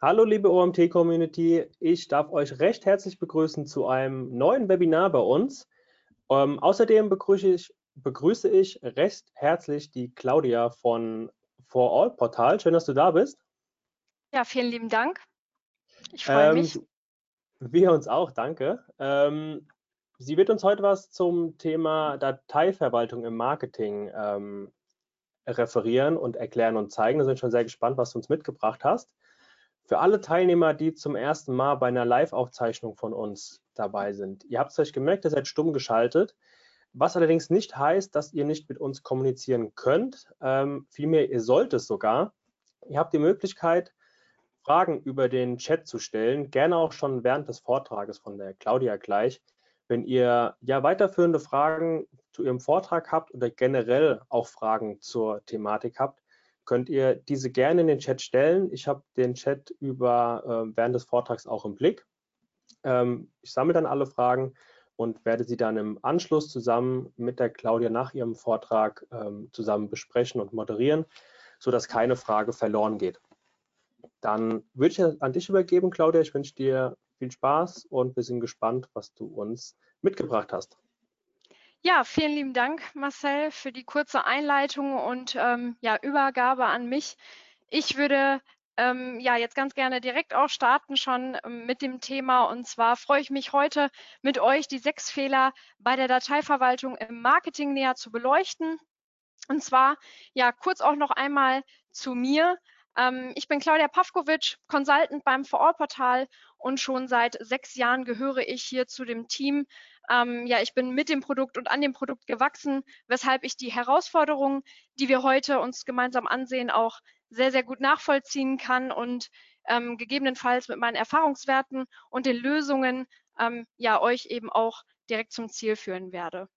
Hallo liebe OMT-Community, ich darf euch recht herzlich begrüßen zu einem neuen Webinar bei uns. Ähm, außerdem begrüße ich, begrüße ich recht herzlich die Claudia von For All Portal. Schön, dass du da bist. Ja, vielen lieben Dank. Ich freue ähm, mich. Wir uns auch, danke. Ähm, sie wird uns heute was zum Thema Dateiverwaltung im Marketing ähm, referieren und erklären und zeigen. Da sind schon sehr gespannt, was du uns mitgebracht hast. Für alle Teilnehmer, die zum ersten Mal bei einer Live-Aufzeichnung von uns dabei sind, ihr habt es euch gemerkt, ihr seid stumm geschaltet, was allerdings nicht heißt, dass ihr nicht mit uns kommunizieren könnt. Ähm, vielmehr, ihr sollt es sogar. Ihr habt die Möglichkeit, Fragen über den Chat zu stellen, gerne auch schon während des Vortrages von der Claudia gleich. Wenn ihr ja weiterführende Fragen zu Ihrem Vortrag habt oder generell auch Fragen zur Thematik habt, könnt ihr diese gerne in den Chat stellen. Ich habe den Chat über äh, während des Vortrags auch im Blick. Ähm, ich sammle dann alle Fragen und werde sie dann im Anschluss zusammen mit der Claudia nach ihrem Vortrag ähm, zusammen besprechen und moderieren, sodass keine Frage verloren geht. Dann würde ich an dich übergeben, Claudia. Ich wünsche dir viel Spaß und wir sind gespannt, was du uns mitgebracht hast. Ja, vielen lieben Dank, Marcel, für die kurze Einleitung und ähm, ja, Übergabe an mich. Ich würde ähm, ja jetzt ganz gerne direkt auch starten schon ähm, mit dem Thema. Und zwar freue ich mich heute mit euch, die sechs Fehler bei der Dateiverwaltung im Marketing näher zu beleuchten. Und zwar ja kurz auch noch einmal zu mir. Ähm, ich bin Claudia Pavkovic, Consultant beim Vorortportal und schon seit sechs Jahren gehöre ich hier zu dem Team, ähm, ja, ich bin mit dem Produkt und an dem Produkt gewachsen, weshalb ich die Herausforderungen, die wir heute uns gemeinsam ansehen, auch sehr, sehr gut nachvollziehen kann und ähm, gegebenenfalls mit meinen Erfahrungswerten und den Lösungen ähm, ja euch eben auch direkt zum Ziel führen werde.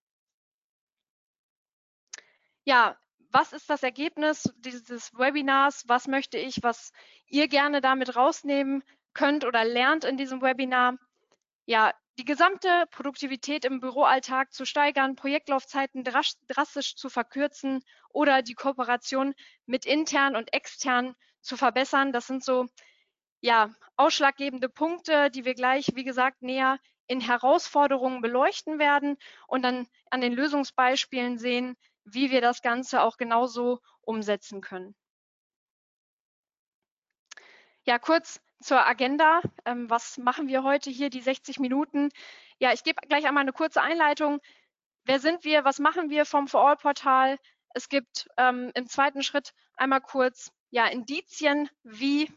Ja, was ist das Ergebnis dieses Webinars? Was möchte ich, was ihr gerne damit rausnehmen könnt oder lernt in diesem Webinar? Ja, die gesamte Produktivität im Büroalltag zu steigern, Projektlaufzeiten drastisch zu verkürzen oder die Kooperation mit intern und extern zu verbessern. Das sind so ja, ausschlaggebende Punkte, die wir gleich, wie gesagt, näher in Herausforderungen beleuchten werden und dann an den Lösungsbeispielen sehen, wie wir das Ganze auch genauso umsetzen können. Ja, kurz zur Agenda. Ähm, was machen wir heute hier, die 60 Minuten? Ja, ich gebe gleich einmal eine kurze Einleitung. Wer sind wir? Was machen wir vom For-All-Portal? Es gibt ähm, im zweiten Schritt einmal kurz ja, Indizien, wie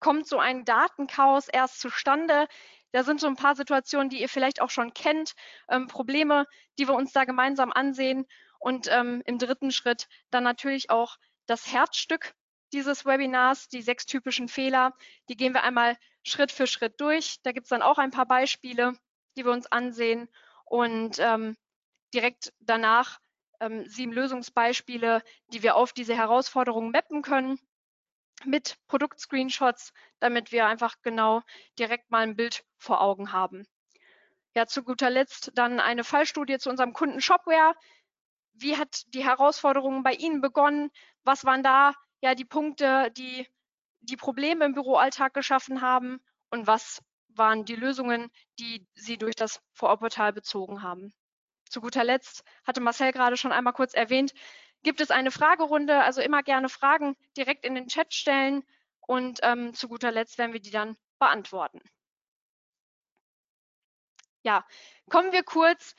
kommt so ein Datenchaos erst zustande? Da sind so ein paar Situationen, die ihr vielleicht auch schon kennt, ähm, Probleme, die wir uns da gemeinsam ansehen. Und ähm, im dritten Schritt dann natürlich auch das Herzstück dieses Webinars, die sechs typischen Fehler. Die gehen wir einmal Schritt für Schritt durch. Da gibt es dann auch ein paar Beispiele, die wir uns ansehen. Und ähm, direkt danach ähm, sieben Lösungsbeispiele, die wir auf diese Herausforderungen mappen können mit Produktscreenshots, damit wir einfach genau direkt mal ein Bild vor Augen haben. Ja, zu guter Letzt dann eine Fallstudie zu unserem Kunden Shopware. Wie hat die Herausforderung bei Ihnen begonnen? Was waren da ja die Punkte, die die Probleme im Büroalltag geschaffen haben und was waren die Lösungen, die Sie durch das Vorortportal bezogen haben. Zu guter Letzt hatte Marcel gerade schon einmal kurz erwähnt, gibt es eine Fragerunde, also immer gerne Fragen direkt in den Chat stellen und ähm, zu guter Letzt werden wir die dann beantworten. Ja, kommen wir kurz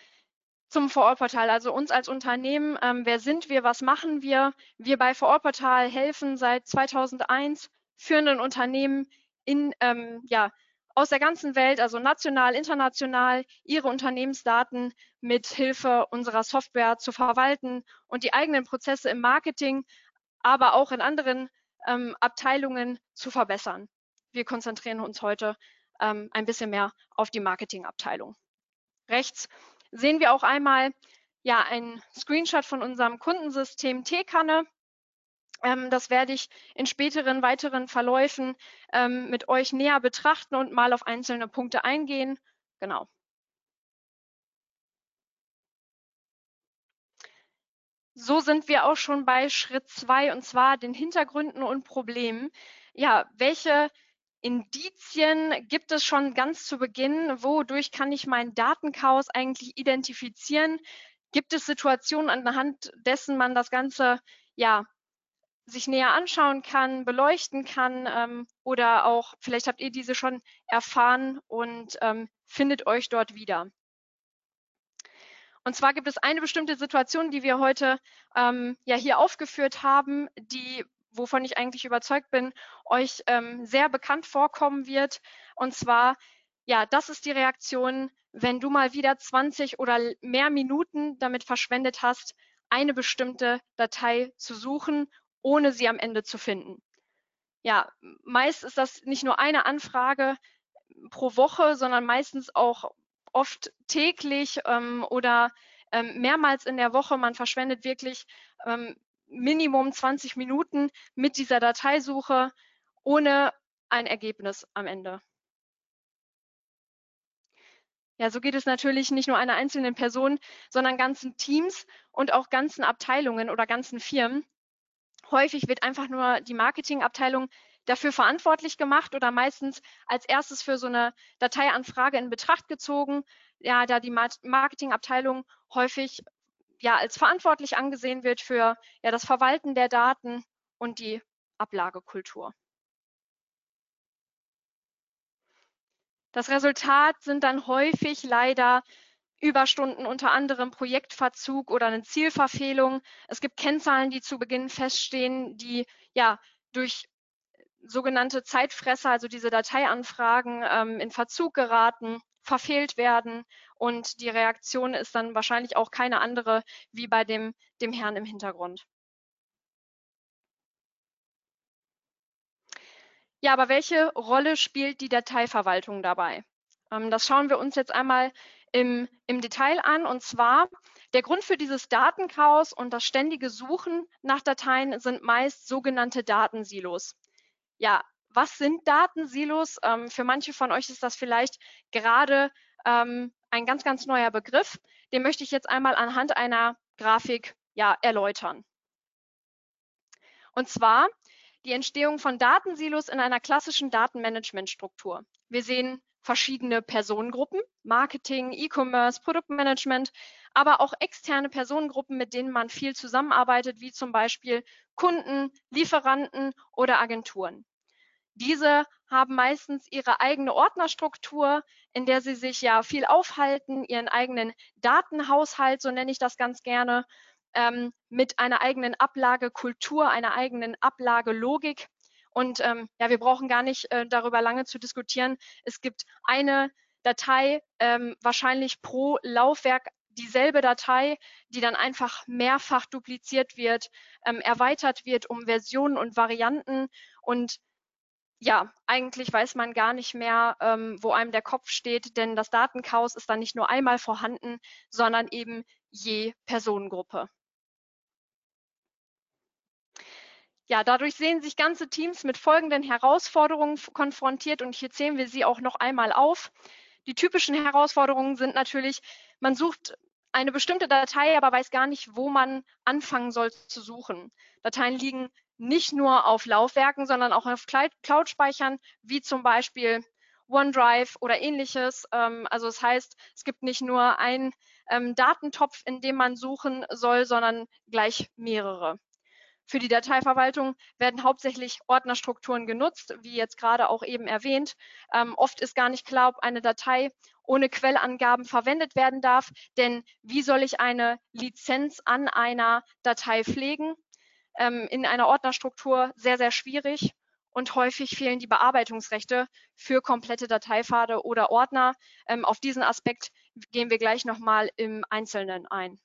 zum Vorortportal, also uns als Unternehmen. Ähm, wer sind wir? Was machen wir? Wir bei Vorortportal helfen seit 2001 führenden Unternehmen in, ähm, ja, aus der ganzen Welt, also national, international, ihre Unternehmensdaten mit Hilfe unserer Software zu verwalten und die eigenen Prozesse im Marketing, aber auch in anderen ähm, Abteilungen zu verbessern. Wir konzentrieren uns heute ähm, ein bisschen mehr auf die Marketingabteilung. Rechts sehen wir auch einmal ja ein Screenshot von unserem Kundensystem Teekanne. Ähm, das werde ich in späteren weiteren Verläufen ähm, mit euch näher betrachten und mal auf einzelne Punkte eingehen. Genau. So sind wir auch schon bei Schritt zwei und zwar den Hintergründen und Problemen. ja, welche Indizien gibt es schon ganz zu Beginn? Wodurch kann ich meinen Datenchaos eigentlich identifizieren? Gibt es Situationen, anhand dessen man das Ganze ja sich näher anschauen kann, beleuchten kann ähm, oder auch vielleicht habt ihr diese schon erfahren und ähm, findet euch dort wieder. Und zwar gibt es eine bestimmte Situation, die wir heute ähm, ja hier aufgeführt haben, die wovon ich eigentlich überzeugt bin, euch ähm, sehr bekannt vorkommen wird. Und zwar, ja, das ist die Reaktion, wenn du mal wieder 20 oder mehr Minuten damit verschwendet hast, eine bestimmte Datei zu suchen, ohne sie am Ende zu finden. Ja, meist ist das nicht nur eine Anfrage pro Woche, sondern meistens auch oft täglich ähm, oder ähm, mehrmals in der Woche. Man verschwendet wirklich ähm, Minimum 20 Minuten mit dieser Dateisuche ohne ein Ergebnis am Ende. Ja, so geht es natürlich nicht nur einer einzelnen Person, sondern ganzen Teams und auch ganzen Abteilungen oder ganzen Firmen. Häufig wird einfach nur die Marketingabteilung dafür verantwortlich gemacht oder meistens als erstes für so eine Dateianfrage in Betracht gezogen, ja, da die Marketingabteilung häufig ja als verantwortlich angesehen wird für ja das Verwalten der Daten und die Ablagekultur. Das Resultat sind dann häufig leider Überstunden, unter anderem Projektverzug oder eine Zielverfehlung. Es gibt Kennzahlen, die zu Beginn feststehen, die ja durch sogenannte Zeitfresser, also diese Dateianfragen, ähm, in Verzug geraten, verfehlt werden und die Reaktion ist dann wahrscheinlich auch keine andere wie bei dem, dem Herrn im Hintergrund. Ja, aber welche Rolle spielt die Dateiverwaltung dabei? Ähm, das schauen wir uns jetzt einmal im, im Detail an. Und zwar, der Grund für dieses Datenchaos und das ständige Suchen nach Dateien sind meist sogenannte Datensilos. Ja, was sind Datensilos? Ähm, für manche von euch ist das vielleicht gerade ähm, ein ganz, ganz neuer Begriff. Den möchte ich jetzt einmal anhand einer Grafik ja, erläutern. Und zwar die Entstehung von Datensilos in einer klassischen Datenmanagementstruktur. Wir sehen verschiedene Personengruppen, Marketing, E-Commerce, Produktmanagement, aber auch externe Personengruppen, mit denen man viel zusammenarbeitet, wie zum Beispiel Kunden, Lieferanten oder Agenturen. Diese haben meistens ihre eigene Ordnerstruktur, in der sie sich ja viel aufhalten, ihren eigenen Datenhaushalt, so nenne ich das ganz gerne, ähm, mit einer eigenen Ablagekultur, einer eigenen Ablagelogik. Und ähm, ja, wir brauchen gar nicht äh, darüber lange zu diskutieren. Es gibt eine Datei, ähm, wahrscheinlich pro Laufwerk dieselbe Datei, die dann einfach mehrfach dupliziert wird, ähm, erweitert wird um Versionen und Varianten. Und ja, eigentlich weiß man gar nicht mehr, ähm, wo einem der Kopf steht, denn das Datenchaos ist dann nicht nur einmal vorhanden, sondern eben je Personengruppe. Ja, dadurch sehen sich ganze Teams mit folgenden Herausforderungen konfrontiert und hier zählen wir sie auch noch einmal auf. Die typischen Herausforderungen sind natürlich, man sucht eine bestimmte Datei, aber weiß gar nicht, wo man anfangen soll zu suchen. Dateien liegen nicht nur auf Laufwerken, sondern auch auf Cloud-Speichern, wie zum Beispiel OneDrive oder ähnliches. Ähm, also das heißt, es gibt nicht nur einen ähm, Datentopf, in dem man suchen soll, sondern gleich mehrere. Für die Dateiverwaltung werden hauptsächlich Ordnerstrukturen genutzt, wie jetzt gerade auch eben erwähnt. Ähm, oft ist gar nicht klar, ob eine Datei ohne Quellangaben verwendet werden darf, denn wie soll ich eine Lizenz an einer Datei pflegen? Ähm, in einer Ordnerstruktur sehr, sehr schwierig und häufig fehlen die Bearbeitungsrechte für komplette Dateipfade oder Ordner. Ähm, auf diesen Aspekt gehen wir gleich nochmal im Einzelnen ein.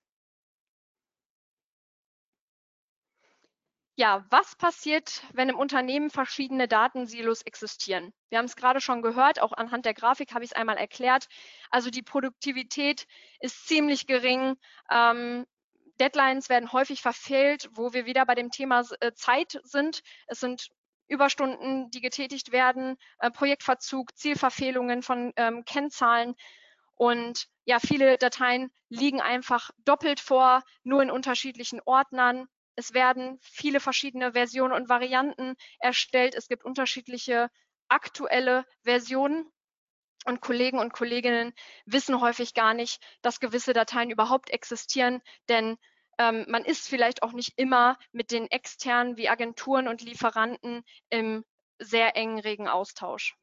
Ja, was passiert, wenn im Unternehmen verschiedene Datensilos existieren? Wir haben es gerade schon gehört, auch anhand der Grafik habe ich es einmal erklärt. Also die Produktivität ist ziemlich gering. Ähm, Deadlines werden häufig verfehlt, wo wir wieder bei dem Thema äh, Zeit sind. Es sind Überstunden, die getätigt werden, äh, Projektverzug, Zielverfehlungen von ähm, Kennzahlen. Und ja, viele Dateien liegen einfach doppelt vor, nur in unterschiedlichen Ordnern Es werden viele verschiedene Versionen und Varianten erstellt. Es gibt unterschiedliche aktuelle Versionen und Kollegen und Kolleginnen wissen häufig gar nicht, dass gewisse Dateien überhaupt existieren, denn ähm, man ist vielleicht auch nicht immer mit den externen wie Agenturen und Lieferanten im sehr engen, regen Austausch.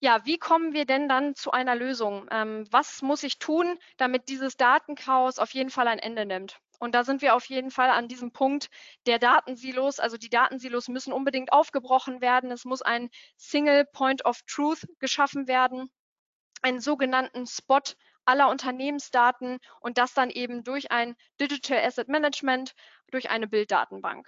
Ja, wie kommen wir denn dann zu einer Lösung? Ähm, was muss ich tun, damit dieses Datenchaos auf jeden Fall ein Ende nimmt? Und da sind wir auf jeden Fall an diesem Punkt der Datensilos. Also die Datensilos müssen unbedingt aufgebrochen werden. Es muss ein Single Point of Truth geschaffen werden, einen sogenannten Spot aller Unternehmensdaten und das dann eben durch ein Digital Asset Management, durch eine Bilddatenbank.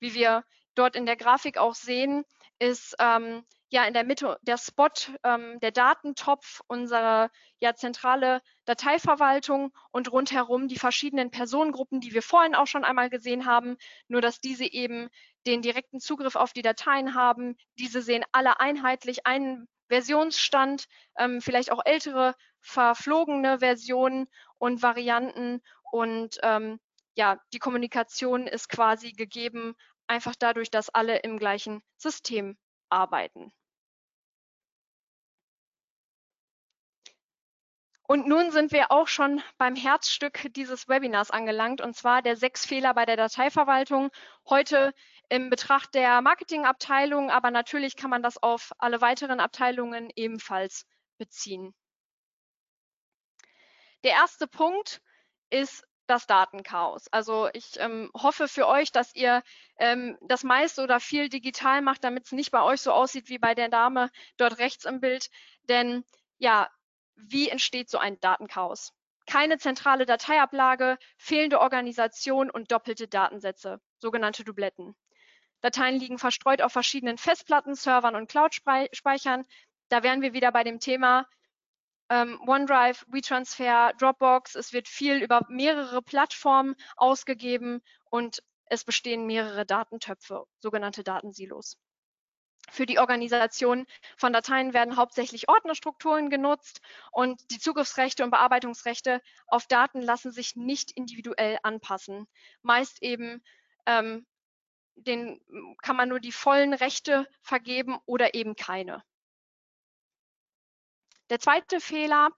Wie wir dort in der Grafik auch sehen, ist ähm, ja in der Mitte der Spot, ähm, der Datentopf, unsere ja zentrale Dateiverwaltung und rundherum die verschiedenen Personengruppen, die wir vorhin auch schon einmal gesehen haben, nur dass diese eben den direkten Zugriff auf die Dateien haben. Diese sehen alle einheitlich einen Versionsstand, ähm, vielleicht auch ältere, verflogene Versionen und Varianten und ähm, ja, die Kommunikation ist quasi gegeben, einfach dadurch, dass alle im gleichen System arbeiten. Und nun sind wir auch schon beim Herzstück dieses Webinars angelangt, und zwar der sechs Fehler bei der Dateiverwaltung. Heute im Betracht der Marketingabteilung, aber natürlich kann man das auf alle weiteren Abteilungen ebenfalls beziehen. Der erste Punkt ist das Datenchaos. Also ich ähm, hoffe für euch, dass ihr ähm, das meiste oder viel digital macht, damit es nicht bei euch so aussieht wie bei der Dame dort rechts im Bild. Denn ja, wie entsteht so ein Datenchaos? Keine zentrale Dateiablage, fehlende Organisation und doppelte Datensätze, sogenannte Dubletten. Dateien liegen verstreut auf verschiedenen Festplatten, Servern und Cloud-Speichern. Da wären wir wieder bei dem Thema ähm, OneDrive, WeTransfer, Dropbox. Es wird viel über mehrere Plattformen ausgegeben und es bestehen mehrere Datentöpfe, sogenannte Datensilos. Für die Organisation von Dateien werden hauptsächlich Ordnerstrukturen genutzt und die Zugriffsrechte und Bearbeitungsrechte auf Daten lassen sich nicht individuell anpassen. Meist eben ähm, den kann man nur die vollen Rechte vergeben oder eben keine. Der zweite Fehler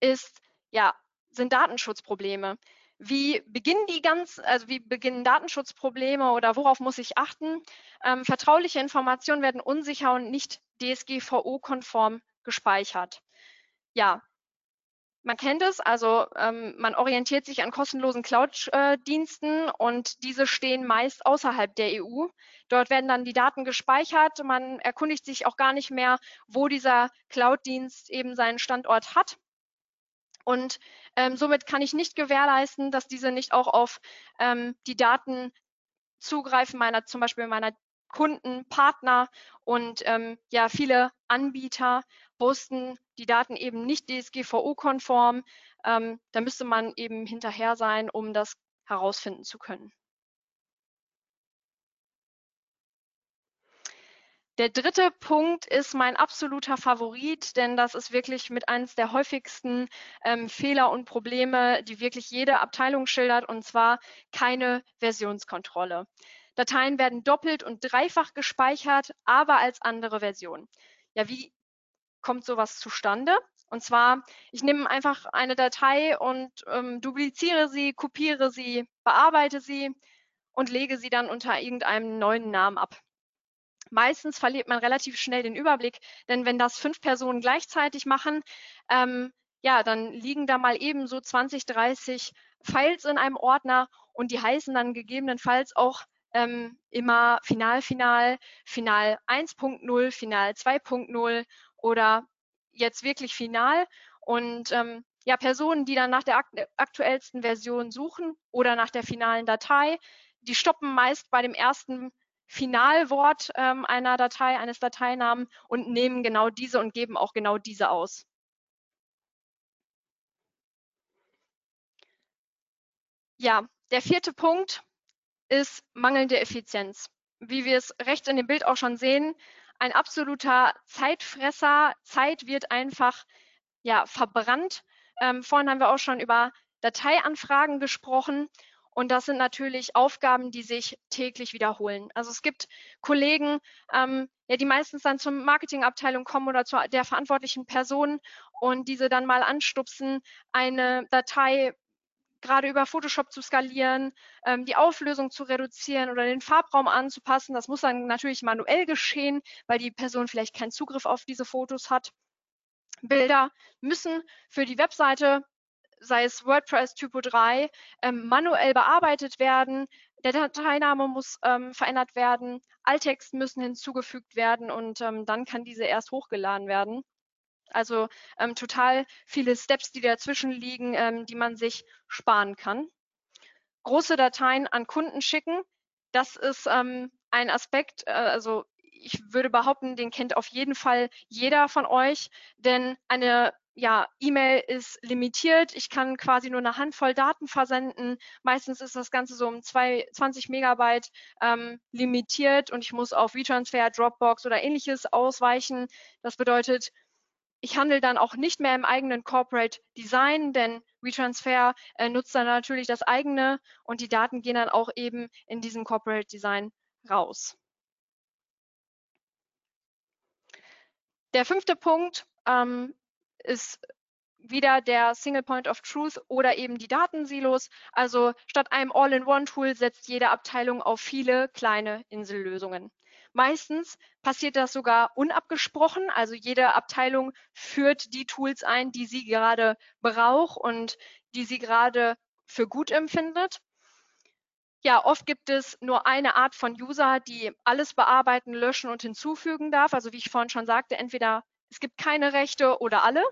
ist, ja, sind Datenschutzprobleme. Wie beginnen die ganz, also wie beginnen Datenschutzprobleme oder worauf muss ich achten? Ähm, vertrauliche Informationen werden unsicher und nicht DSGVO-konform gespeichert. Ja, man kennt es, also ähm, man orientiert sich an kostenlosen Cloud-Diensten und diese stehen meist außerhalb der EU. Dort werden dann die Daten gespeichert. Man erkundigt sich auch gar nicht mehr, wo dieser Cloud-Dienst eben seinen Standort hat. Und ähm, somit kann ich nicht gewährleisten, dass diese nicht auch auf ähm, die Daten zugreifen, meiner, zum Beispiel meiner Kunden, Partner und ähm, ja, viele Anbieter posten die Daten eben nicht DSGVO-konform. Ähm, da müsste man eben hinterher sein, um das herausfinden zu können. Der dritte Punkt ist mein absoluter Favorit, denn das ist wirklich mit eines der häufigsten ähm, Fehler und Probleme, die wirklich jede Abteilung schildert, und zwar keine Versionskontrolle. Dateien werden doppelt und dreifach gespeichert, aber als andere Version. Ja, wie kommt sowas zustande? Und zwar, ich nehme einfach eine Datei und ähm, dupliziere sie, kopiere sie, bearbeite sie und lege sie dann unter irgendeinem neuen Namen ab. Meistens verliert man relativ schnell den Überblick, denn wenn das fünf Personen gleichzeitig machen, ähm, ja, dann liegen da mal eben so 20, 30 Files in einem Ordner und die heißen dann gegebenenfalls auch ähm, immer Final, Final, Final 1.0, Final 2.0 oder jetzt wirklich Final. Und ähm, ja, Personen, die dann nach der aktuellsten Version suchen oder nach der finalen Datei, die stoppen meist bei dem ersten Finalwort ähm, einer Datei, eines Dateinamen und nehmen genau diese und geben auch genau diese aus. Ja, der vierte Punkt ist mangelnde Effizienz. Wie wir es rechts in dem Bild auch schon sehen, ein absoluter Zeitfresser. Zeit wird einfach ja, verbrannt. Ähm, vorhin haben wir auch schon über Dateianfragen gesprochen. Und das sind natürlich Aufgaben, die sich täglich wiederholen. Also es gibt Kollegen, ähm, ja, die meistens dann zur Marketingabteilung kommen oder zu der verantwortlichen Person und diese dann mal anstupsen, eine Datei gerade über Photoshop zu skalieren, ähm, die Auflösung zu reduzieren oder den Farbraum anzupassen. Das muss dann natürlich manuell geschehen, weil die Person vielleicht keinen Zugriff auf diese Fotos hat. Bilder müssen für die Webseite, sei es WordPress Typo 3, ähm, manuell bearbeitet werden. Der Dateiname muss ähm, verändert werden, Alttext müssen hinzugefügt werden und ähm, dann kann diese erst hochgeladen werden. Also ähm, total viele Steps, die dazwischen liegen, ähm, die man sich sparen kann. Große Dateien an Kunden schicken, das ist ähm, ein Aspekt, äh, also ich würde behaupten, den kennt auf jeden Fall jeder von euch, denn eine ja, E-Mail ist limitiert. Ich kann quasi nur eine Handvoll Daten versenden. Meistens ist das Ganze so um zwei, 20 Megabyte ähm, limitiert und ich muss auf WeTransfer, Dropbox oder ähnliches ausweichen. Das bedeutet, ich handle dann auch nicht mehr im eigenen Corporate Design, denn WeTransfer äh, nutzt dann natürlich das eigene und die Daten gehen dann auch eben in diesem Corporate Design raus. Der fünfte Punkt ähm, ist wieder der Single Point of Truth oder eben die Datensilos. Also statt einem All-in-One-Tool setzt jede Abteilung auf viele kleine Insellösungen. Meistens passiert das sogar unabgesprochen. Also jede Abteilung führt die Tools ein, die sie gerade braucht und die sie gerade für gut empfindet. Ja, oft gibt es nur eine Art von User, die alles bearbeiten, löschen und hinzufügen darf. Also wie ich vorhin schon sagte, entweder es gibt keine Rechte oder alle.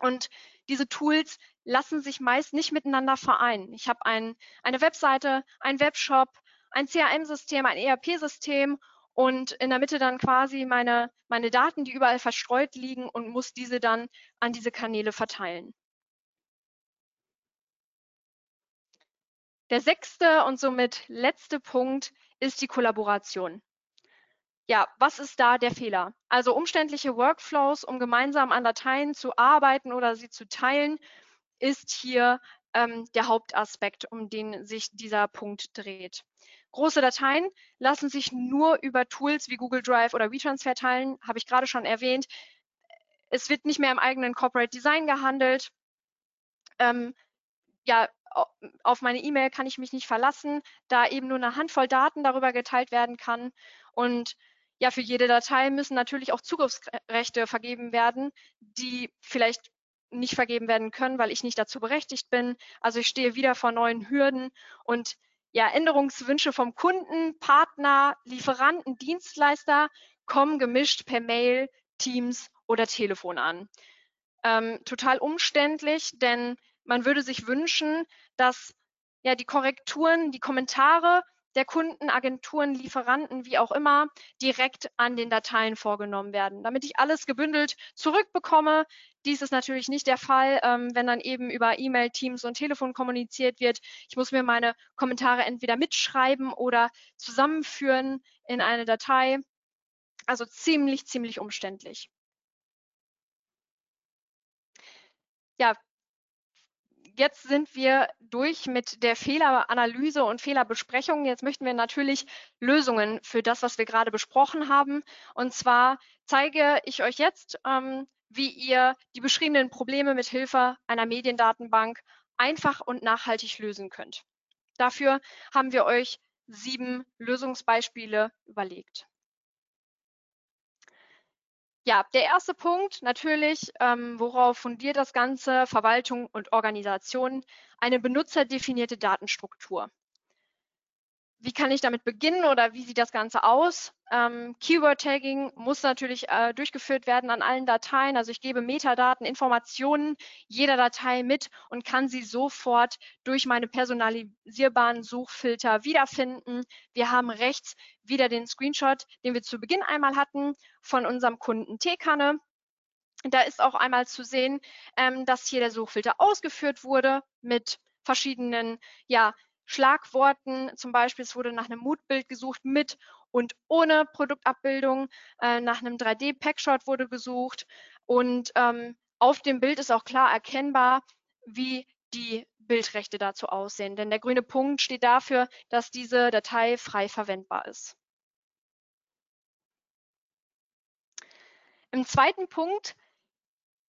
Und diese Tools lassen sich meist nicht miteinander vereinen. Ich habe ein, eine Webseite, einen Webshop, ein CRM-System, ein ERP-System und in der Mitte dann quasi meine, meine Daten, die überall verstreut liegen und muss diese dann an diese Kanäle verteilen. Der sechste und somit letzte Punkt ist die Kollaboration. Ja, was ist da der Fehler? Also umständliche Workflows, um gemeinsam an Dateien zu arbeiten oder sie zu teilen, ist hier ähm, der Hauptaspekt, um den sich dieser Punkt dreht. Große Dateien lassen sich nur über Tools wie Google Drive oder WeTransfer teilen, habe ich gerade schon erwähnt. Es wird nicht mehr im eigenen Corporate Design gehandelt. Ähm, ja, auf meine E-Mail kann ich mich nicht verlassen, da eben nur eine Handvoll Daten darüber geteilt werden kann. Und ja, für jede Datei müssen natürlich auch Zugriffsrechte vergeben werden, die vielleicht nicht vergeben werden können, weil ich nicht dazu berechtigt bin. Also ich stehe wieder vor neuen Hürden und ja, Änderungswünsche vom Kunden, Partner, Lieferanten, Dienstleister kommen gemischt per Mail, Teams oder Telefon an. Ähm, total umständlich, denn man würde sich wünschen, dass ja die Korrekturen, die Kommentare der Kunden, Agenturen, Lieferanten, wie auch immer, direkt an den Dateien vorgenommen werden, damit ich alles gebündelt zurückbekomme. Dies ist natürlich nicht der Fall, ähm, wenn dann eben über E-Mail, Teams und Telefon kommuniziert wird. Ich muss mir meine Kommentare entweder mitschreiben oder zusammenführen in eine Datei. Also ziemlich, ziemlich umständlich. Ja, jetzt sind wir durch mit der Fehleranalyse und Fehlerbesprechung. Jetzt möchten wir natürlich Lösungen für das, was wir gerade besprochen haben. Und zwar zeige ich euch jetzt, ähm, wie ihr die beschriebenen Probleme mit Hilfe einer Mediendatenbank einfach und nachhaltig lösen könnt. Dafür haben wir euch sieben Lösungsbeispiele überlegt. Ja, der erste Punkt natürlich, ähm, worauf fundiert das Ganze? Verwaltung und Organisation, eine benutzerdefinierte Datenstruktur. Wie kann ich damit beginnen oder wie sieht das Ganze aus? Ähm, Keyword-Tagging muss natürlich äh, durchgeführt werden an allen Dateien. Also ich gebe Metadaten, Informationen jeder Datei mit und kann sie sofort durch meine personalisierbaren Suchfilter wiederfinden. Wir haben rechts wieder den Screenshot, den wir zu Beginn einmal hatten von unserem Kunden Teekanne. Da ist auch einmal zu sehen, ähm, dass hier der Suchfilter ausgeführt wurde mit verschiedenen ja, Schlagworten, zum Beispiel es wurde nach einem Moodbild gesucht mit und ohne Produktabbildung, äh, nach einem 3D-Packshot wurde gesucht und ähm, auf dem Bild ist auch klar erkennbar, wie die Bildrechte dazu aussehen. Denn der grüne Punkt steht dafür, dass diese Datei frei verwendbar ist. Im zweiten Punkt,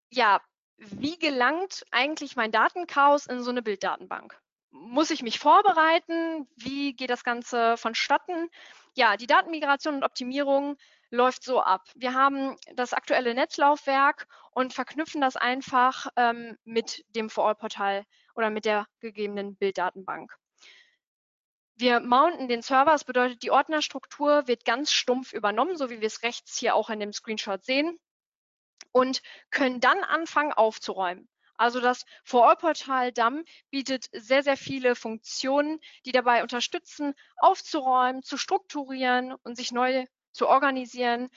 ja, wie gelangt eigentlich mein Datenchaos in so eine Bilddatenbank? Muss ich mich vorbereiten? Wie geht das Ganze vonstatten? Ja, die Datenmigration und Optimierung läuft so ab. Wir haben das aktuelle Netzlaufwerk und verknüpfen das einfach ähm, mit dem For-All-Portal oder mit der gegebenen Bilddatenbank. Wir mounten den Server, das bedeutet, die Ordnerstruktur wird ganz stumpf übernommen, so wie wir es rechts hier auch in dem Screenshot sehen und können dann anfangen aufzuräumen. Also das For-All-Portal DAM bietet sehr, sehr viele Funktionen, die dabei unterstützen, aufzuräumen, zu strukturieren und sich neu zu organisieren.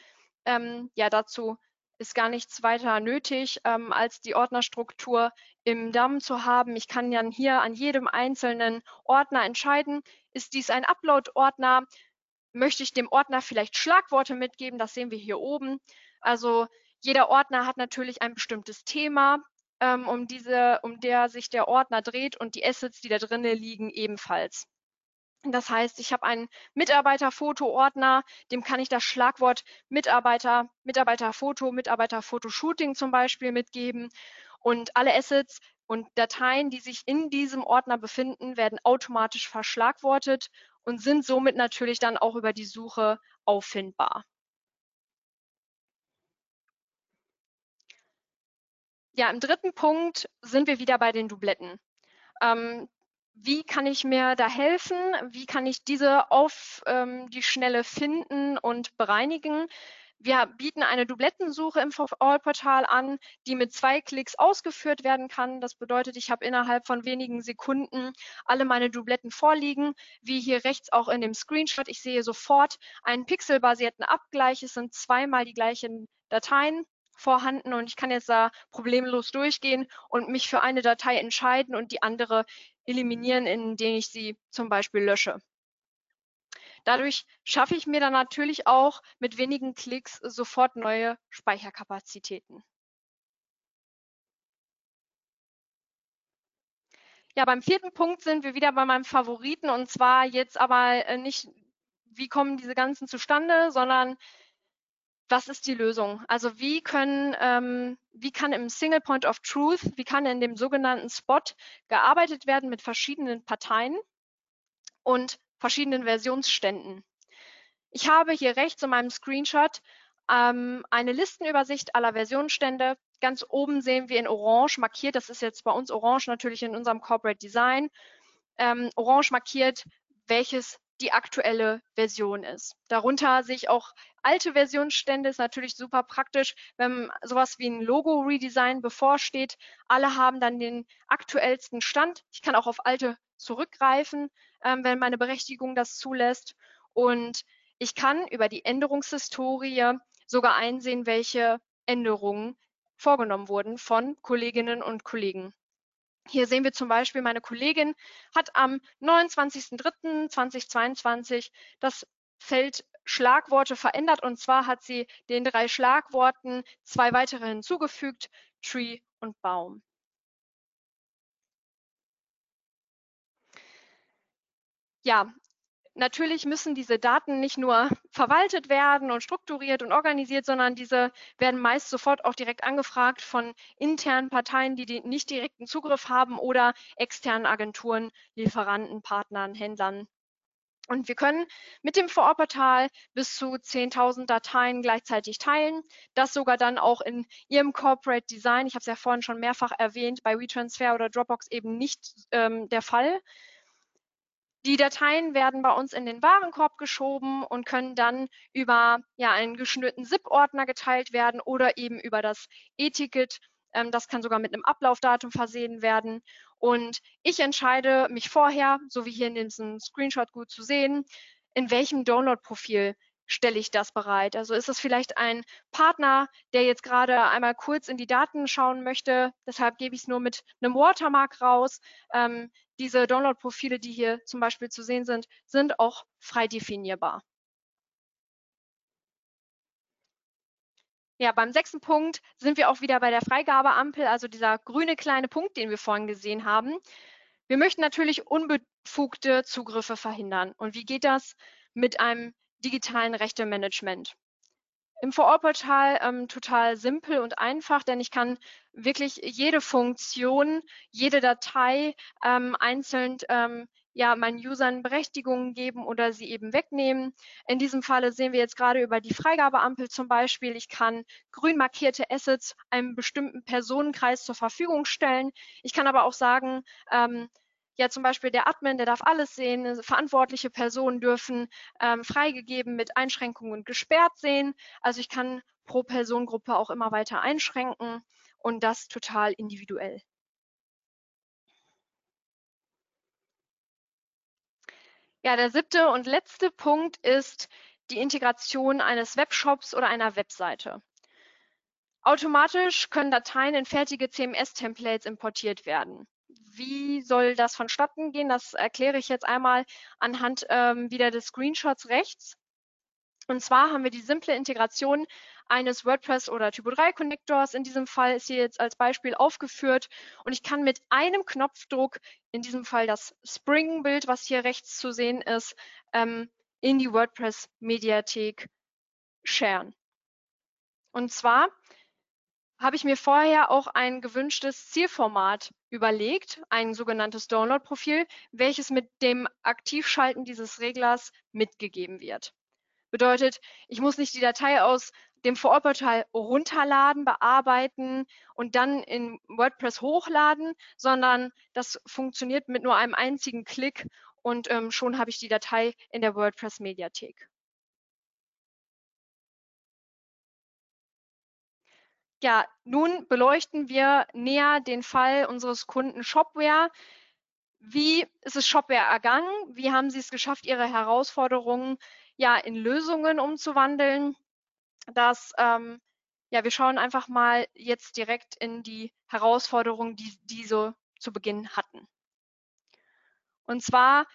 Ähm, ja, dazu ist gar nichts weiter nötig, ähm, als die Ordnerstruktur im DAM zu haben. Ich kann dann hier an jedem einzelnen Ordner entscheiden, ist dies ein Upload-Ordner? Möchte ich dem Ordner vielleicht Schlagworte mitgeben? Das sehen wir hier oben. Also jeder Ordner hat natürlich ein bestimmtes Thema, ähm, um, diese, um der sich der Ordner dreht und die Assets, die da drinnen liegen, ebenfalls. Das heißt, ich habe einen Mitarbeiterfoto-Ordner, dem kann ich das Schlagwort Mitarbeiter, Mitarbeiterfoto, Mitarbeiterfotoshooting zum Beispiel mitgeben. Und alle Assets und Dateien, die sich in diesem Ordner befinden, werden automatisch verschlagwortet und sind somit natürlich dann auch über die Suche auffindbar. Ja, im dritten Punkt sind wir wieder bei den Dubletten. Ähm, wie kann ich mir da helfen? Wie kann ich diese auf ähm, die Schnelle finden und bereinigen? Wir bieten eine Dublettensuche im All-Portal an, die mit zwei Klicks ausgeführt werden kann. Das bedeutet, ich habe innerhalb von wenigen Sekunden alle meine Dubletten vorliegen, wie hier rechts auch in dem Screenshot. Ich sehe sofort einen pixelbasierten Abgleich. Es sind zweimal die gleichen Dateien vorhanden und ich kann jetzt da problemlos durchgehen und mich für eine Datei entscheiden und die andere eliminieren, indem ich sie zum Beispiel lösche. Dadurch schaffe ich mir dann natürlich auch mit wenigen Klicks sofort neue Speicherkapazitäten. Ja, beim vierten Punkt sind wir wieder bei meinem Favoriten und zwar jetzt aber äh, nicht, wie kommen diese ganzen zustande, sondern was ist die Lösung? Also wie können, ähm, wie kann im Single Point of Truth, wie kann in dem sogenannten Spot gearbeitet werden mit verschiedenen Parteien und verschiedenen Versionsständen? Ich habe hier rechts in meinem Screenshot ähm, eine Listenübersicht aller Versionsstände. Ganz oben sehen wir in Orange markiert, das ist jetzt bei uns Orange natürlich in unserem Corporate Design, ähm, Orange markiert, welches die aktuelle Version ist. Darunter sehe ich auch alte Versionsstände, ist natürlich super praktisch, wenn sowas wie ein Logo-Redesign bevorsteht. Alle haben dann den aktuellsten Stand. Ich kann auch auf alte zurückgreifen, ähm, wenn meine Berechtigung das zulässt. Und ich kann über die Änderungshistorie sogar einsehen, welche Änderungen vorgenommen wurden von Kolleginnen und Kollegen. Hier sehen wir zum Beispiel, meine Kollegin hat am 29.03.2022 das Feld Schlagworte verändert und zwar hat sie den drei Schlagworten zwei weitere hinzugefügt, Tree und Baum. Ja, natürlich müssen diese Daten nicht nur verwaltet werden und strukturiert und organisiert, sondern diese werden meist sofort auch direkt angefragt von internen Parteien, die nicht direkten Zugriff haben oder externen Agenturen, Lieferanten, Partnern, Händlern. Und wir können mit dem Vorortportal bis zu 10.000 Dateien gleichzeitig teilen. Das sogar dann auch in Ihrem Corporate Design. Ich habe es ja vorhin schon mehrfach erwähnt, bei WeTransfer oder Dropbox eben nicht ähm, der Fall. Die Dateien werden bei uns in den Warenkorb geschoben und können dann über ja, einen geschnürten ZIP-Ordner geteilt werden oder eben über das E-Ticket. Ähm, das kann sogar mit einem Ablaufdatum versehen werden. Und ich entscheide mich vorher, so wie hier in diesem Screenshot gut zu sehen, in welchem Download-Profil stelle ich das bereit? Also ist es vielleicht ein Partner, der jetzt gerade einmal kurz in die Daten schauen möchte, deshalb gebe ich es nur mit einem Watermark raus. Ähm, diese Download-Profile, die hier zum Beispiel zu sehen sind, sind auch frei definierbar. Ja, beim sechsten Punkt sind wir auch wieder bei der Freigabeampel, also dieser grüne kleine Punkt, den wir vorhin gesehen haben. Wir möchten natürlich unbefugte Zugriffe verhindern. Und wie geht das? Mit einem digitalen Rechtemanagement. Im Vorortportal ähm, total simpel und einfach, denn ich kann wirklich jede Funktion, jede Datei ähm, einzeln ähm, ja, meinen Usern Berechtigungen geben oder sie eben wegnehmen. In diesem Falle sehen wir jetzt gerade über die Freigabeampel zum Beispiel. Ich kann grün markierte Assets einem bestimmten Personenkreis zur Verfügung stellen. Ich kann aber auch sagen, ähm, ja zum Beispiel der Admin, der darf alles sehen, verantwortliche Personen dürfen ähm, freigegeben mit Einschränkungen gesperrt sehen. Also ich kann pro Personengruppe auch immer weiter einschränken und das total individuell. Ja, der siebte und letzte Punkt ist die Integration eines Webshops oder einer Webseite. Automatisch können Dateien in fertige CMS-Templates importiert werden. Wie soll das vonstatten gehen? Das erkläre ich jetzt einmal anhand ähm, wieder des Screenshots rechts. Und zwar haben wir die simple Integration eines WordPress oder Typo 3 Konnektors. In diesem Fall ist hier jetzt als Beispiel aufgeführt und ich kann mit einem Knopfdruck, in diesem Fall das Spring-Bild, was hier rechts zu sehen ist, ähm, in die WordPress Mediathek sharen. Und zwar habe ich mir vorher auch ein gewünschtes Zielformat überlegt, ein sogenanntes Download-Profil, welches mit dem Aktivschalten dieses Reglers mitgegeben wird. Bedeutet, ich muss nicht die Datei aus dem Vorortportal runterladen, bearbeiten und dann in WordPress hochladen, sondern das funktioniert mit nur einem einzigen Klick und ähm, schon habe ich die Datei in der WordPress-Mediathek. Ja, nun beleuchten wir näher den Fall unseres Kunden Shopware. Wie ist es Shopware ergangen? Wie haben Sie es geschafft, Ihre Herausforderungen ja in Lösungen umzuwandeln? dass ähm, ja, wir schauen einfach mal jetzt direkt in die Herausforderungen, die diese zu Beginn hatten. Und zwar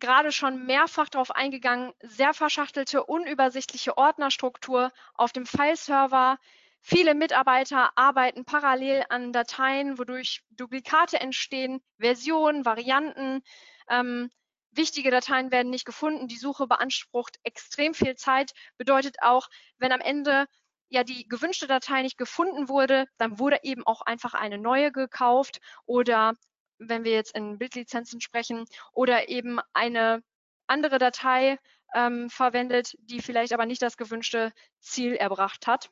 gerade schon mehrfach darauf eingegangen, sehr verschachtelte, unübersichtliche Ordnerstruktur auf dem Fileserver. Viele Mitarbeiter arbeiten parallel an Dateien, wodurch Duplikate entstehen, Versionen, Varianten. Ähm, Wichtige Dateien werden nicht gefunden. Die Suche beansprucht extrem viel Zeit. Bedeutet auch, wenn am Ende ja die gewünschte Datei nicht gefunden wurde, dann wurde eben auch einfach eine neue gekauft oder wenn wir jetzt in Bildlizenzen sprechen oder eben eine andere Datei ähm, verwendet, die vielleicht aber nicht das gewünschte Ziel erbracht hat.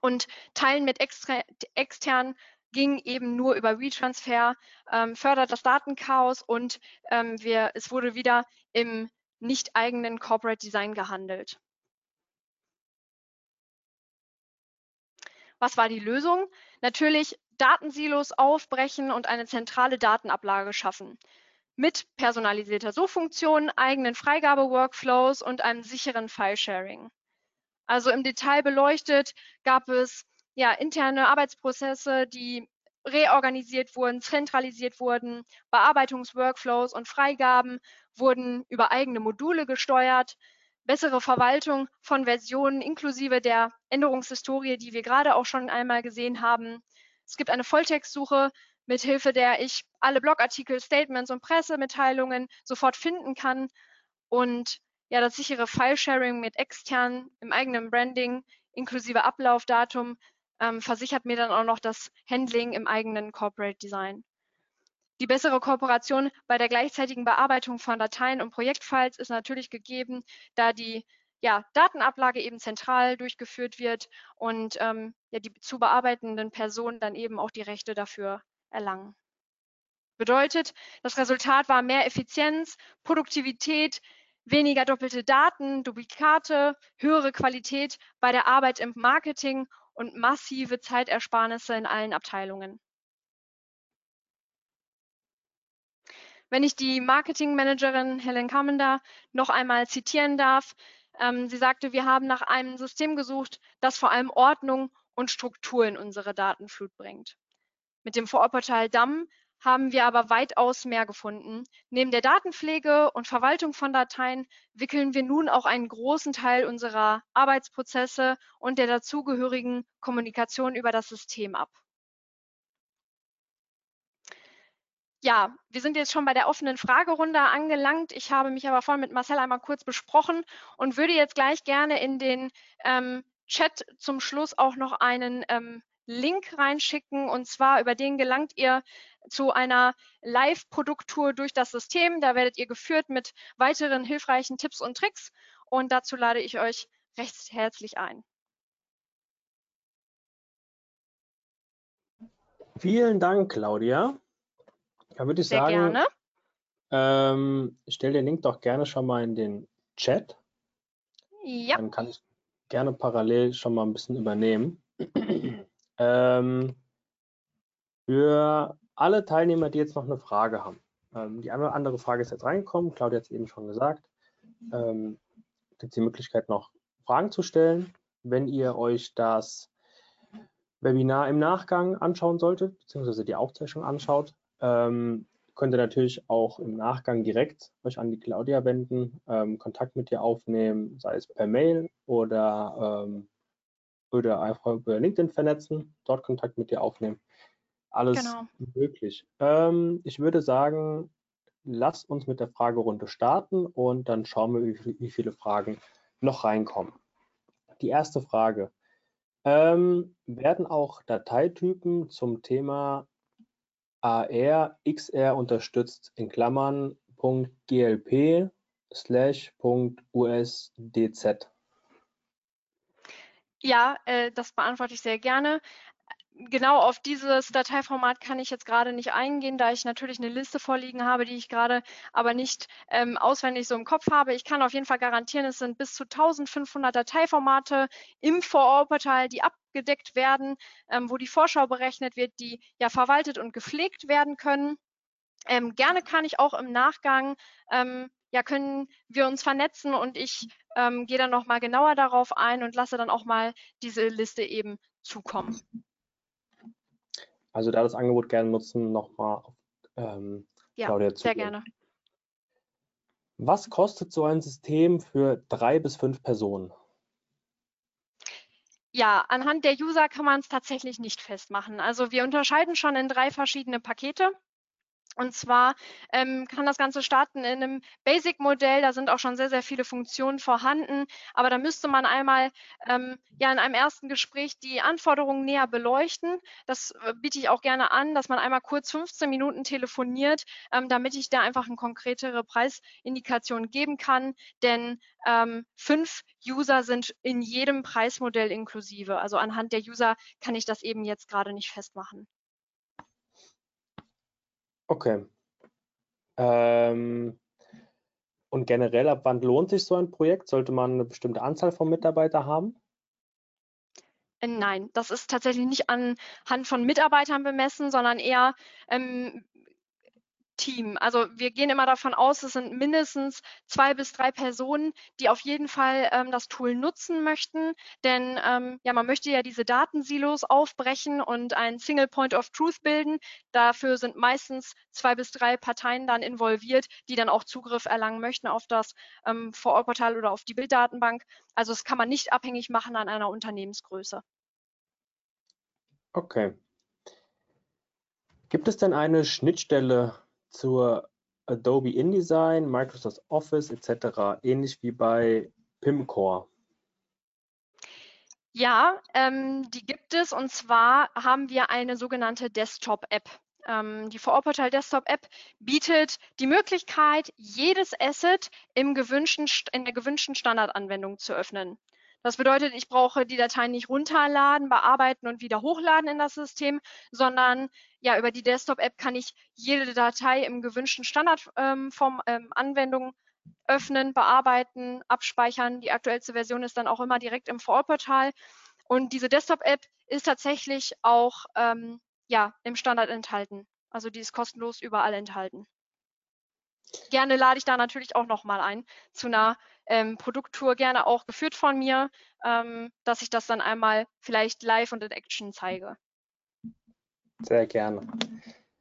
Und Teilen mit extra, externen ging eben nur über WeTransfer, ähm, fördert das Datenchaos und ähm, wir, es wurde wieder im nicht eigenen Corporate Design gehandelt. Was war die Lösung? Natürlich Datensilos aufbrechen und eine zentrale Datenablage schaffen. Mit personalisierter Suchfunktion, eigenen Freigabe-Workflows und einem sicheren File-Sharing. Also im Detail beleuchtet gab es ja, interne Arbeitsprozesse, die reorganisiert wurden, zentralisiert wurden, Bearbeitungsworkflows und Freigaben wurden über eigene Module gesteuert, bessere Verwaltung von Versionen inklusive der Änderungshistorie, die wir gerade auch schon einmal gesehen haben. Es gibt eine Volltextsuche, mithilfe der ich alle Blogartikel, Statements und Pressemitteilungen sofort finden kann und ja, das sichere File-Sharing mit extern im eigenen Branding inklusive Ablaufdatum ähm, versichert mir dann auch noch das Handling im eigenen Corporate Design. Die bessere Kooperation bei der gleichzeitigen Bearbeitung von Dateien und Projektfiles ist natürlich gegeben, da die ja, Datenablage eben zentral durchgeführt wird und ähm, ja, die zu bearbeitenden Personen dann eben auch die Rechte dafür erlangen. Bedeutet, das Resultat war mehr Effizienz, Produktivität, weniger doppelte Daten, Duplikate, höhere Qualität bei der Arbeit im Marketing und massive Zeitersparnisse in allen Abteilungen. Wenn ich die Marketingmanagerin Helen Carmender noch einmal zitieren darf, ähm, sie sagte, wir haben nach einem System gesucht, das vor allem Ordnung und Struktur in unsere Datenflut bringt. Mit dem Vorortportal DAM haben wir aber weitaus mehr gefunden. Neben der Datenpflege und Verwaltung von Dateien wickeln wir nun auch einen großen Teil unserer Arbeitsprozesse und der dazugehörigen Kommunikation über das System ab. Ja, wir sind jetzt schon bei der offenen Fragerunde angelangt. Ich habe mich aber vorhin mit Marcel einmal kurz besprochen und würde jetzt gleich gerne in den ähm, Chat zum Schluss auch noch einen ähm, Link reinschicken und zwar über den gelangt ihr zu einer Live-Produkttour durch das System. Da werdet ihr geführt mit weiteren hilfreichen Tipps und Tricks und dazu lade ich euch recht herzlich ein. Vielen Dank, Claudia. Da würde ich Sehr sagen, gerne. Ähm, stell den Link doch gerne schon mal in den Chat. Ja. Dann kann ich gerne parallel schon mal ein bisschen übernehmen. ähm, für alle Teilnehmer, die jetzt noch eine Frage haben. Ähm, die eine oder andere Frage ist jetzt reingekommen. Claudia hat es eben schon gesagt. Ähm, gibt die Möglichkeit noch Fragen zu stellen. Wenn ihr euch das Webinar im Nachgang anschauen solltet, beziehungsweise die Aufzeichnung anschaut, ähm, könnt ihr natürlich auch im Nachgang direkt euch an die Claudia wenden, ähm, Kontakt mit ihr aufnehmen, sei es per Mail oder, ähm, oder einfach über LinkedIn vernetzen, dort Kontakt mit ihr aufnehmen. Alles genau. möglich. Ähm, ich würde sagen, lasst uns mit der Fragerunde starten und dann schauen wir, wie, wie viele Fragen noch reinkommen. Die erste Frage. Ähm, werden auch Dateitypen zum Thema AR XR unterstützt .glp slash .usdz. Ja, äh, das beantworte ich sehr gerne genau auf dieses Dateiformat kann ich jetzt gerade nicht eingehen, da ich natürlich eine Liste vorliegen habe, die ich gerade aber nicht ähm, auswendig so im Kopf habe. Ich kann auf jeden Fall garantieren, es sind bis zu 1500 Dateiformate im Vorortportal, die abgedeckt werden, ähm, wo die Vorschau berechnet wird, die ja verwaltet und gepflegt werden können. Ähm, gerne kann ich auch im Nachgang ähm, ja, können wir uns vernetzen und ich ähm, gehe dann nochmal genauer darauf ein und lasse dann auch mal diese Liste eben zukommen. Also da das Angebot gerne nutzen, nochmal auf ähm, ja, Claudia zu. Sehr gerne. Was kostet so ein System für drei bis fünf Personen? Ja, anhand der User kann man es tatsächlich nicht festmachen. Also wir unterscheiden schon in drei verschiedene Pakete. Und zwar ähm, kann das Ganze starten in einem Basic-Modell. Da sind auch schon sehr, sehr viele Funktionen vorhanden. Aber da müsste man einmal ähm, ja in einem ersten Gespräch die Anforderungen näher beleuchten. Das äh, biete ich auch gerne an, dass man einmal kurz 15 Minuten telefoniert, ähm, damit ich da einfach eine konkretere Preisindikation geben kann. Denn ähm, fünf User sind in jedem Preismodell inklusive. Also anhand der User kann ich das eben jetzt gerade nicht festmachen. Okay. Ähm, und generell, ab wann lohnt sich so ein Projekt? Sollte man eine bestimmte Anzahl von Mitarbeitern haben? Äh, nein, das ist tatsächlich nicht anhand von Mitarbeitern bemessen, sondern eher, ähm, Team. Also wir gehen immer davon aus, es sind mindestens zwei bis drei Personen, die auf jeden Fall ähm, das Tool nutzen möchten. Denn ähm, ja, man möchte ja diese Datensilos aufbrechen und ein Single Point of Truth bilden. Dafür sind meistens zwei bis drei Parteien dann involviert, die dann auch Zugriff erlangen möchten auf das ähm, Vorortportal oder auf die Bilddatenbank. Also das kann man nicht abhängig machen an einer Unternehmensgröße. Okay. Gibt es denn eine Schnittstelle zur Adobe InDesign, Microsoft Office etc., ähnlich wie bei PIMCore? Ja, ähm, die gibt es und zwar haben wir eine sogenannte Desktop-App. Ähm, die Vorortportal Desktop-App bietet die Möglichkeit, jedes Asset im gewünschten, in der gewünschten Standardanwendung zu öffnen. Das bedeutet, ich brauche die Dateien nicht runterladen, bearbeiten und wieder hochladen in das System, sondern ja, über die Desktop-App kann ich jede Datei im gewünschten Standardform ähm, ähm, Anwendung öffnen, bearbeiten, abspeichern. Die aktuellste Version ist dann auch immer direkt im Vorortportal. Und diese Desktop-App ist tatsächlich auch ähm, ja, im Standard enthalten. Also die ist kostenlos überall enthalten. Gerne lade ich da natürlich auch nochmal ein zu einer ähm, Produkttour, gerne auch geführt von mir, ähm, dass ich das dann einmal vielleicht live und in Action zeige. Sehr gerne.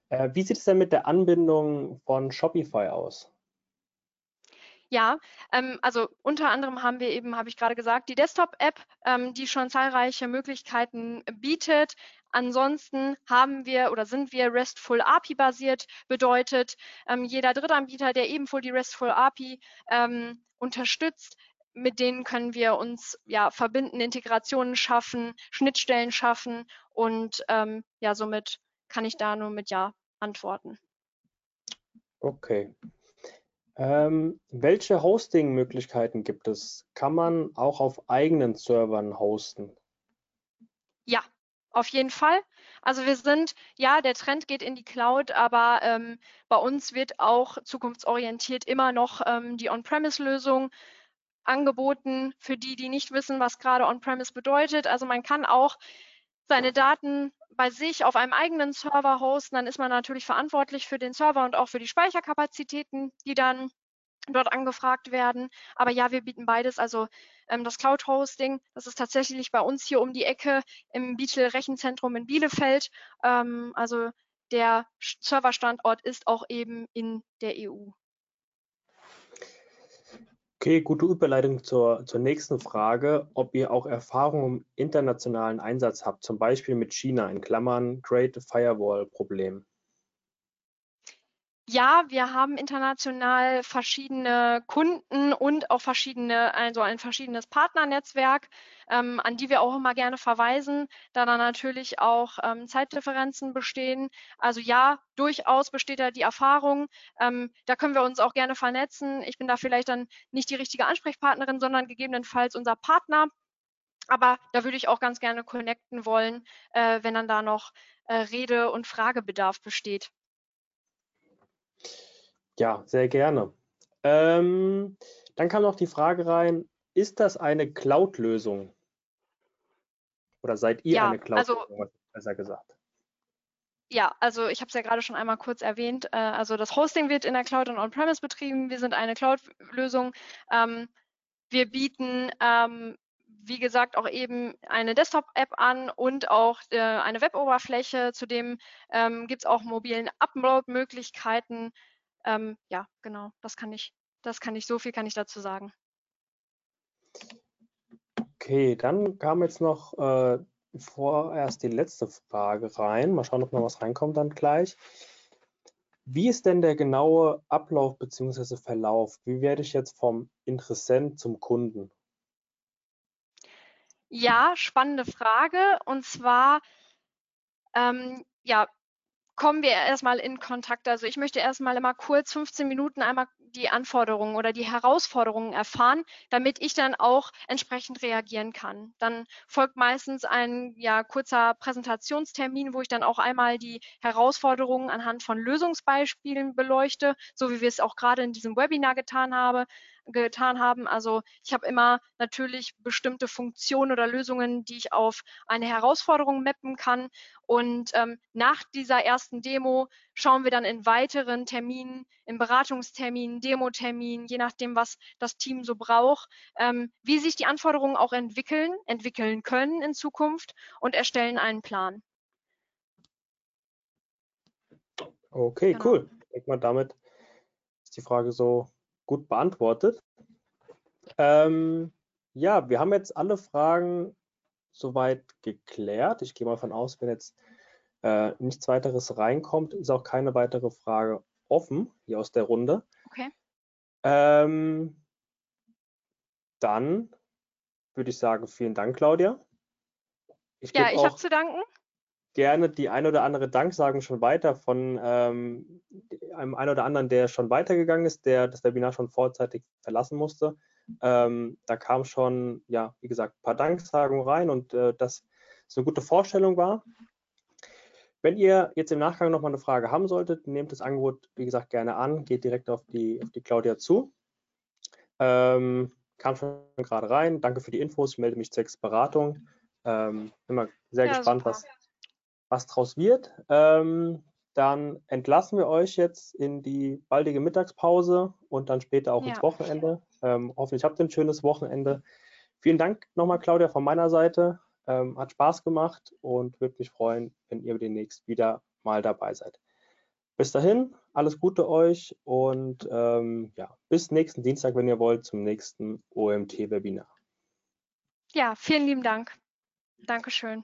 Äh, wie sieht es denn mit der Anbindung von Shopify aus? Ja, ähm, also unter anderem haben wir eben, habe ich gerade gesagt, die Desktop-App, ähm, die schon zahlreiche Möglichkeiten bietet. Ansonsten haben wir oder sind wir RESTful API basiert, bedeutet ähm, jeder Drittanbieter, der ebenfalls die RESTful API ähm, unterstützt, mit denen können wir uns ja verbinden, Integrationen schaffen, Schnittstellen schaffen und ähm, ja, somit kann ich da nur mit Ja antworten. Okay. Ähm, welche Hosting-Möglichkeiten gibt es? Kann man auch auf eigenen Servern hosten? Ja, auf jeden Fall. Also wir sind, ja, der Trend geht in die Cloud, aber ähm, bei uns wird auch zukunftsorientiert immer noch ähm, die On-Premise-Lösung angeboten für die, die nicht wissen, was gerade On-Premise bedeutet. Also man kann auch seine Daten bei sich auf einem eigenen Server hosten, dann ist man natürlich verantwortlich für den Server und auch für die Speicherkapazitäten, die dann dort angefragt werden. Aber ja, wir bieten beides. Also ähm, das Cloud Hosting, das ist tatsächlich bei uns hier um die Ecke im Beetle Rechenzentrum in Bielefeld. Ähm, also der Serverstandort ist auch eben in der EU. Okay, gute Überleitung zur, zur nächsten Frage, ob ihr auch Erfahrung im internationalen Einsatz habt, zum Beispiel mit China in Klammern Great Firewall Problem. Ja, wir haben international verschiedene Kunden und auch verschiedene, also ein verschiedenes Partnernetzwerk, ähm, an die wir auch immer gerne verweisen, da dann natürlich auch ähm, Zeitdifferenzen bestehen. Also ja, durchaus besteht da die Erfahrung. Ähm, da können wir uns auch gerne vernetzen. Ich bin da vielleicht dann nicht die richtige Ansprechpartnerin, sondern gegebenenfalls unser Partner. Aber da würde ich auch ganz gerne connecten wollen, äh, wenn dann da noch äh, Rede- und Fragebedarf besteht. Ja, sehr gerne. Ähm, dann kam noch die Frage rein, ist das eine Cloud-Lösung? Oder seid ihr ja, eine Cloud-Lösung, also, besser gesagt? Ja, also ich habe es ja gerade schon einmal kurz erwähnt. Äh, also das Hosting wird in der Cloud und On-Premise betrieben. Wir sind eine Cloud-Lösung. Ähm, wir bieten, ähm, wie gesagt, auch eben eine Desktop-App an und auch äh, eine Web-Oberfläche. Zudem ähm, gibt es auch mobilen Upload-Möglichkeiten. Ähm, ja, genau, das kann ich, das kann ich, so viel kann ich dazu sagen. Okay, dann kam jetzt noch äh, vorerst die letzte Frage rein. Mal schauen, ob noch was reinkommt dann gleich. Wie ist denn der genaue Ablauf bzw. Verlauf? Wie werde ich jetzt vom Interessent zum Kunden? Ja, spannende Frage. Und zwar, ähm, ja, kommen wir erstmal in Kontakt. Also ich möchte erstmal immer kurz 15 Minuten einmal die Anforderungen oder die Herausforderungen erfahren, damit ich dann auch entsprechend reagieren kann. Dann folgt meistens ein ja, kurzer Präsentationstermin, wo ich dann auch einmal die Herausforderungen anhand von Lösungsbeispielen beleuchte, so wie wir es auch gerade in diesem Webinar getan habe, getan haben. Also ich habe immer natürlich bestimmte Funktionen oder Lösungen, die ich auf eine Herausforderung mappen kann. Und ähm, nach dieser ersten Demo schauen wir dann in weiteren Terminen, in Beratungsterminen, Demoterminen, je nachdem, was das Team so braucht, ähm, wie sich die Anforderungen auch entwickeln, entwickeln können in Zukunft und erstellen einen Plan. Okay, genau. cool. Ich denke mal, damit ist die Frage so gut beantwortet. Ähm, ja, wir haben jetzt alle Fragen soweit geklärt. Ich gehe mal von aus, wenn jetzt äh, nichts weiteres reinkommt, ist auch keine weitere Frage offen hier aus der Runde. Okay. Ähm, dann würde ich sagen, vielen Dank, Claudia. Ich ja, ich habe zu danken gerne die ein oder andere Danksagung schon weiter von ähm, einem ein oder anderen, der schon weitergegangen ist, der das Webinar schon vorzeitig verlassen musste. Ähm, da kam schon, ja, wie gesagt, ein paar Danksagungen rein und äh, das so eine gute Vorstellung war. Wenn ihr jetzt im Nachgang nochmal eine Frage haben solltet, nehmt das Angebot, wie gesagt, gerne an, geht direkt auf die, auf die Claudia zu. Ähm, kam schon gerade rein. Danke für die Infos. Ich melde mich zwecks Beratung. Ähm, immer sehr ja, gespannt, was, was draus wird. Ähm, dann entlassen wir euch jetzt in die baldige Mittagspause und dann später auch ja. ins Wochenende. Ähm, hoffentlich habt ihr ein schönes Wochenende. Vielen Dank nochmal, Claudia, von meiner Seite. Ähm, hat Spaß gemacht und würde mich freuen, wenn ihr demnächst wieder mal dabei seid. Bis dahin, alles Gute euch und ähm, ja, bis nächsten Dienstag, wenn ihr wollt, zum nächsten OMT-Webinar. Ja, vielen lieben Dank. Dankeschön.